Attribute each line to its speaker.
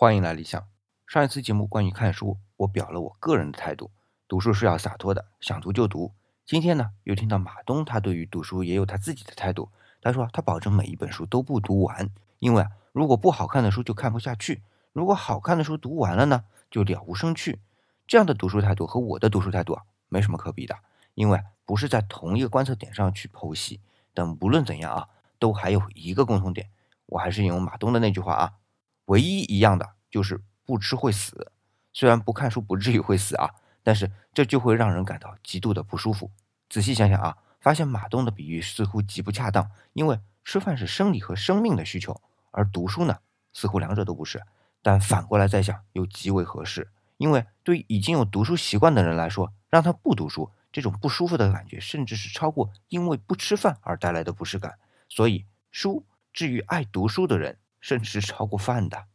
Speaker 1: 欢迎来理想。上一次节目关于看书，我表了我个人的态度：读书是要洒脱的，想读就读。今天呢，又听到马东他对于读书也有他自己的态度。他说他保证每一本书都不读完，因为如果不好看的书就看不下去；如果好看的书读完了呢，就了无生趣。这样的读书态度和我的读书态度啊，没什么可比的，因为不是在同一个观测点上去剖析。但无论怎样啊，都还有一个共同点。我还是引用马东的那句话啊。唯一一样的就是不吃会死，虽然不看书不至于会死啊，但是这就会让人感到极度的不舒服。仔细想想啊，发现马东的比喻似乎极不恰当，因为吃饭是生理和生命的需求，而读书呢，似乎两者都不是。但反过来再想又极为合适，因为对已经有读书习惯的人来说，让他不读书，这种不舒服的感觉甚至是超过因为不吃饭而带来的不适感。所以书至于爱读书的人。甚至是超过饭的。